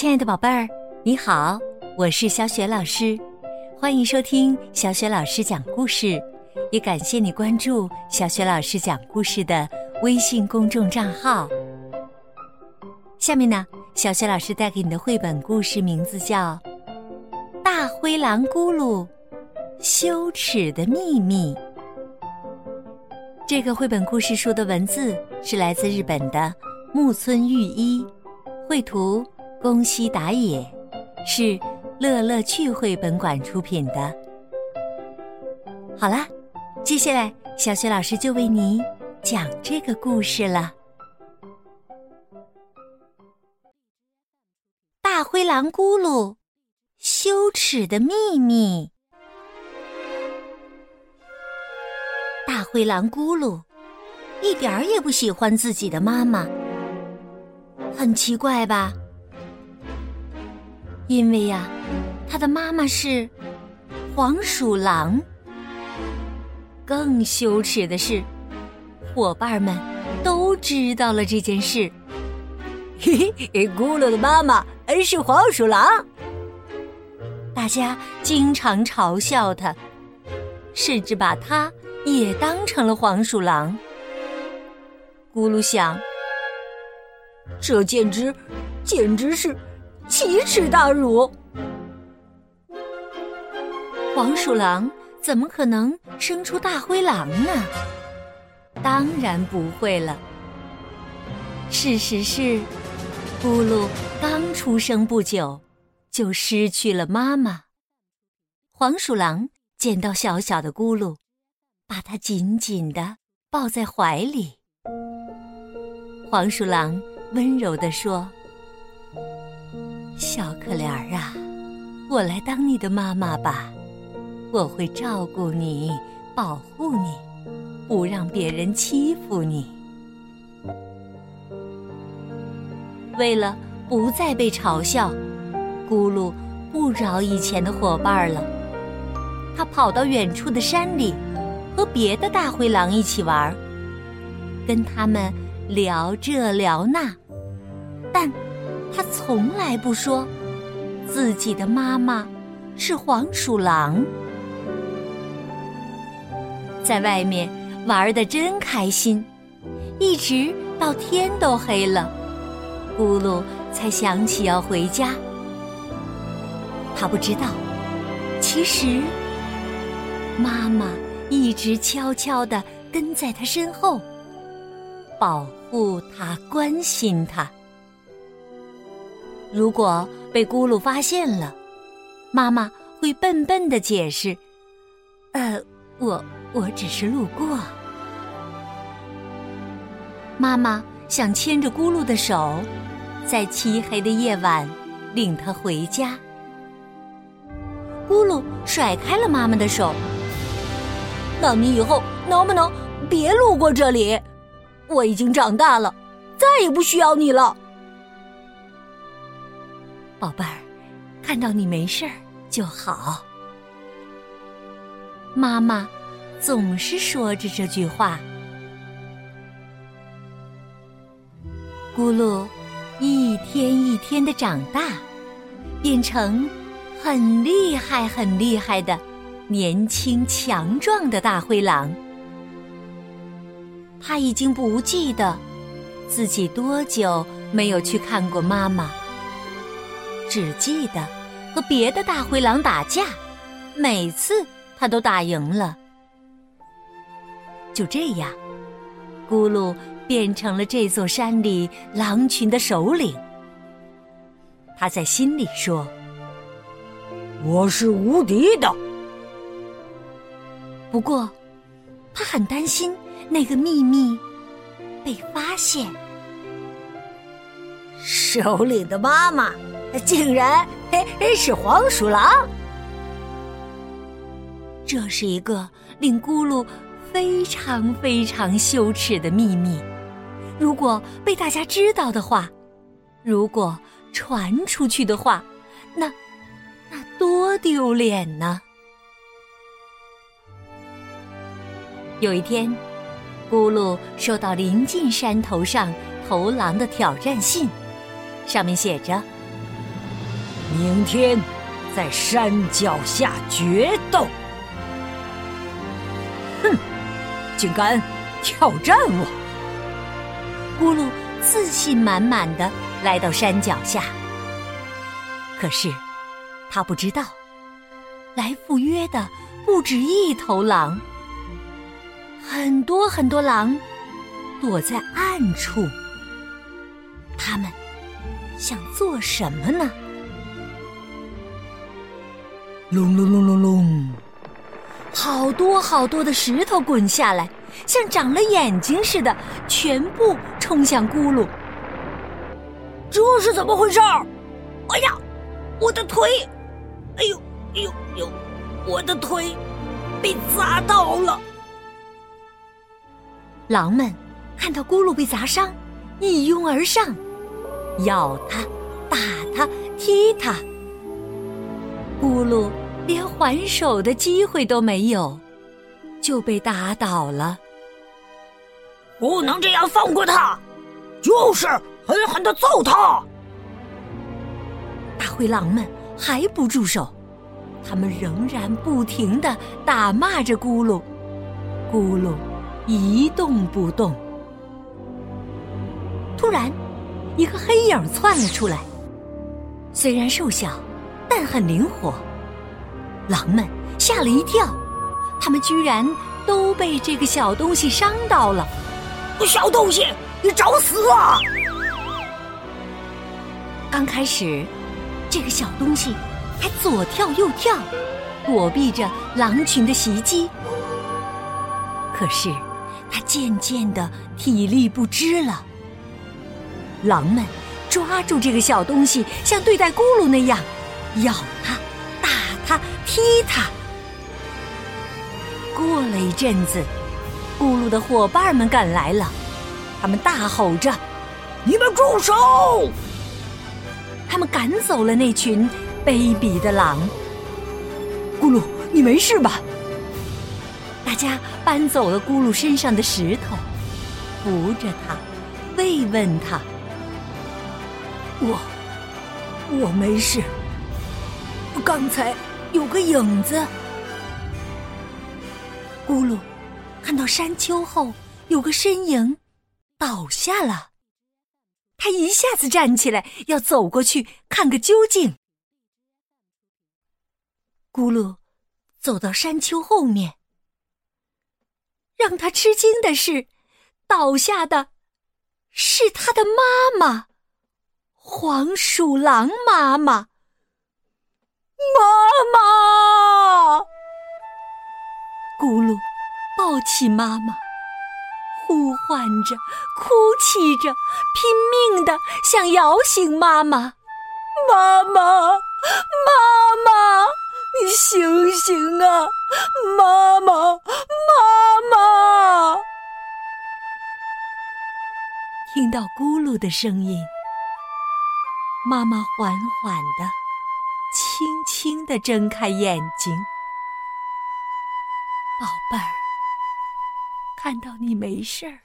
亲爱的宝贝儿，你好，我是小雪老师，欢迎收听小雪老师讲故事，也感谢你关注小雪老师讲故事的微信公众账号。下面呢，小雪老师带给你的绘本故事名字叫《大灰狼咕噜羞耻的秘密》。这个绘本故事书的文字是来自日本的木村裕一，绘图。宫西达也，是乐乐趣绘本馆出品的。好啦，接下来小雪老师就为你讲这个故事了。大灰狼咕噜羞耻的秘密。大灰狼咕噜一点儿也不喜欢自己的妈妈，很奇怪吧？因为呀，他的妈妈是黄鼠狼。更羞耻的是，伙伴们都知道了这件事。嘿嘿，咕噜的妈妈是黄鼠狼，大家经常嘲笑他，甚至把他也当成了黄鼠狼。咕噜想，这简直，简直是。奇耻大辱！黄鼠狼怎么可能生出大灰狼呢？当然不会了。事实是，咕噜刚出生不久，就失去了妈妈。黄鼠狼见到小小的咕噜，把它紧紧的抱在怀里。黄鼠狼温柔地说。小可怜儿啊，我来当你的妈妈吧，我会照顾你，保护你，不让别人欺负你。为了不再被嘲笑，咕噜不饶以前的伙伴了。他跑到远处的山里，和别的大灰狼一起玩，跟他们聊这聊那，但。他从来不说自己的妈妈是黄鼠狼，在外面玩的真开心，一直到天都黑了，咕噜才想起要回家。他不知道，其实妈妈一直悄悄的跟在他身后，保护他，关心他。如果被咕噜发现了，妈妈会笨笨的解释：“呃，我我只是路过。”妈妈想牵着咕噜的手，在漆黑的夜晚领他回家。咕噜甩开了妈妈的手：“那你以后能不能别路过这里？我已经长大了，再也不需要你了。”宝贝儿，看到你没事儿就好。妈妈总是说着这句话。咕噜一天一天的长大，变成很厉害、很厉害的年轻强壮的大灰狼。他已经不记得自己多久没有去看过妈妈。只记得和别的大灰狼打架，每次他都打赢了。就这样，咕噜变成了这座山里狼群的首领。他在心里说：“我是无敌的。”不过，他很担心那个秘密被发现。首领的妈妈。竟然嘿是黄鼠狼，这是一个令咕噜非常非常羞耻的秘密。如果被大家知道的话，如果传出去的话，那那多丢脸呢！有一天，咕噜收到临近山头上头狼的挑战信，上面写着。明天在山脚下决斗。哼，竟敢挑战我！咕噜自信满满的来到山脚下，可是他不知道，来赴约的不止一头狼，很多很多狼躲在暗处。他们想做什么呢？隆隆隆隆隆，好多好多的石头滚下来，像长了眼睛似的，全部冲向咕噜。这是怎么回事？哎呀，我的腿！哎呦，哎呦，呦，我的腿被砸到了！狼们看到咕噜被砸伤，一拥而上。咬他，打他，踢他，咕噜连还手的机会都没有，就被打倒了。不能这样放过他，就是狠狠的揍他！大灰狼们还不住手，他们仍然不停的打骂着咕噜，咕噜一动不动。突然。一个黑影窜了出来，虽然瘦小，但很灵活。狼们吓了一跳，他们居然都被这个小东西伤到了。小东西，你找死啊！刚开始，这个小东西还左跳右跳，躲避着狼群的袭击。可是，它渐渐的体力不支了。狼们抓住这个小东西，像对待咕噜那样，咬它、打它、踢它。过了一阵子，咕噜的伙伴们赶来了，他们大吼着：“你们住手！”他们赶走了那群卑鄙的狼。咕噜，你没事吧？大家搬走了咕噜身上的石头，扶着他，慰问他。我，我没事。刚才有个影子。咕噜看到山丘后有个身影倒下了，他一下子站起来，要走过去看个究竟。咕噜走到山丘后面，让他吃惊的是，倒下的是他的妈妈。黄鼠狼妈妈，妈妈，咕噜抱起妈妈，呼唤着，哭泣着，拼命的想摇醒妈妈。妈妈，妈妈，你醒醒啊！妈妈，妈妈，听到咕噜的声音。妈妈缓缓的、轻轻的睁开眼睛，宝贝儿，看到你没事儿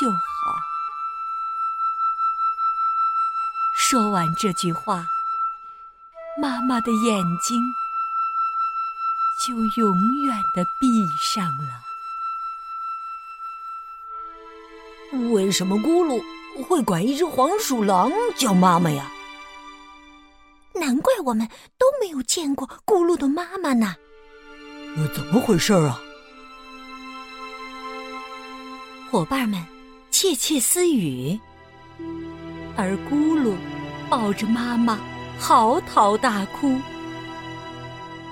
就好。说完这句话，妈妈的眼睛就永远的闭上了。为什么咕噜？会管一只黄鼠狼叫妈妈呀？难怪我们都没有见过咕噜的妈妈呢。呃，怎么回事啊？伙伴们窃窃私语，而咕噜抱着妈妈嚎啕大哭。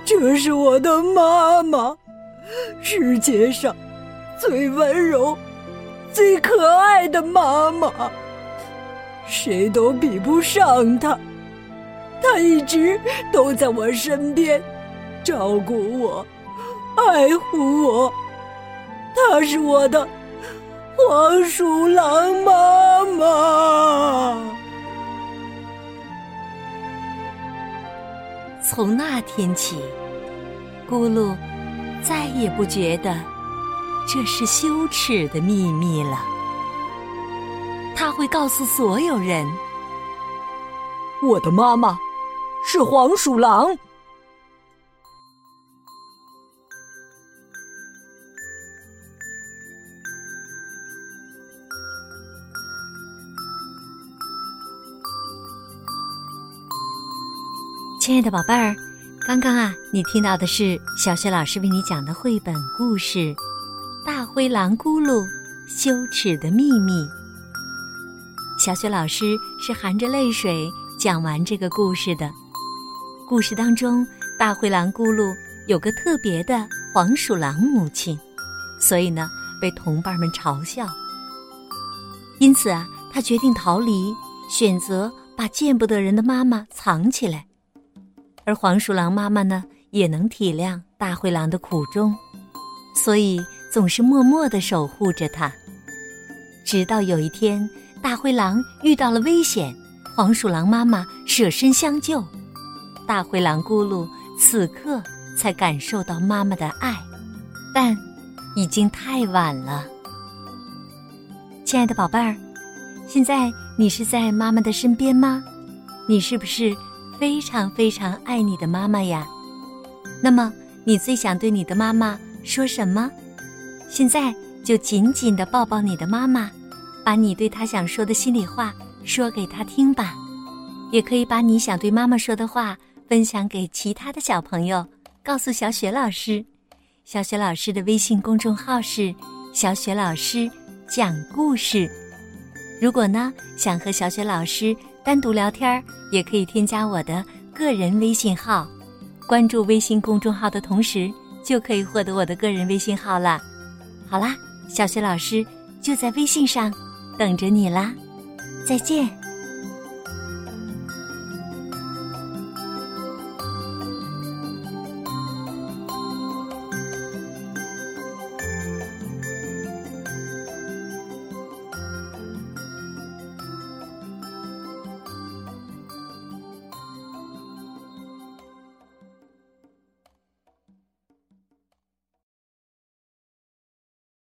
这是我的妈妈，世界上最温柔。最可爱的妈妈，谁都比不上她。她一直都在我身边，照顾我，爱护我。他是我的黄鼠狼妈妈。从那天起，咕噜再也不觉得。这是羞耻的秘密了。他会告诉所有人：我的妈妈是黄鼠狼。亲爱的宝贝儿，刚刚啊，你听到的是小雪老师为你讲的绘本故事《大灰狼咕噜羞耻的秘密》。小雪老师是含着泪水讲完这个故事的。故事当中，大灰狼咕噜有个特别的黄鼠狼母亲，所以呢，被同伴们嘲笑。因此啊，他决定逃离，选择把见不得人的妈妈藏起来。而黄鼠狼妈妈呢，也能体谅大灰狼的苦衷，所以总是默默的守护着它。直到有一天，大灰狼遇到了危险，黄鼠狼妈妈舍身相救，大灰狼咕噜此刻才感受到妈妈的爱，但已经太晚了。亲爱的宝贝儿，现在你是在妈妈的身边吗？你是不是？非常非常爱你的妈妈呀，那么你最想对你的妈妈说什么？现在就紧紧的抱抱你的妈妈，把你对她想说的心里话说给她听吧。也可以把你想对妈妈说的话分享给其他的小朋友，告诉小雪老师。小雪老师的微信公众号是“小雪老师讲故事”。如果呢，想和小雪老师。单独聊天也可以添加我的个人微信号，关注微信公众号的同时，就可以获得我的个人微信号了。好啦，小雪老师就在微信上等着你啦，再见。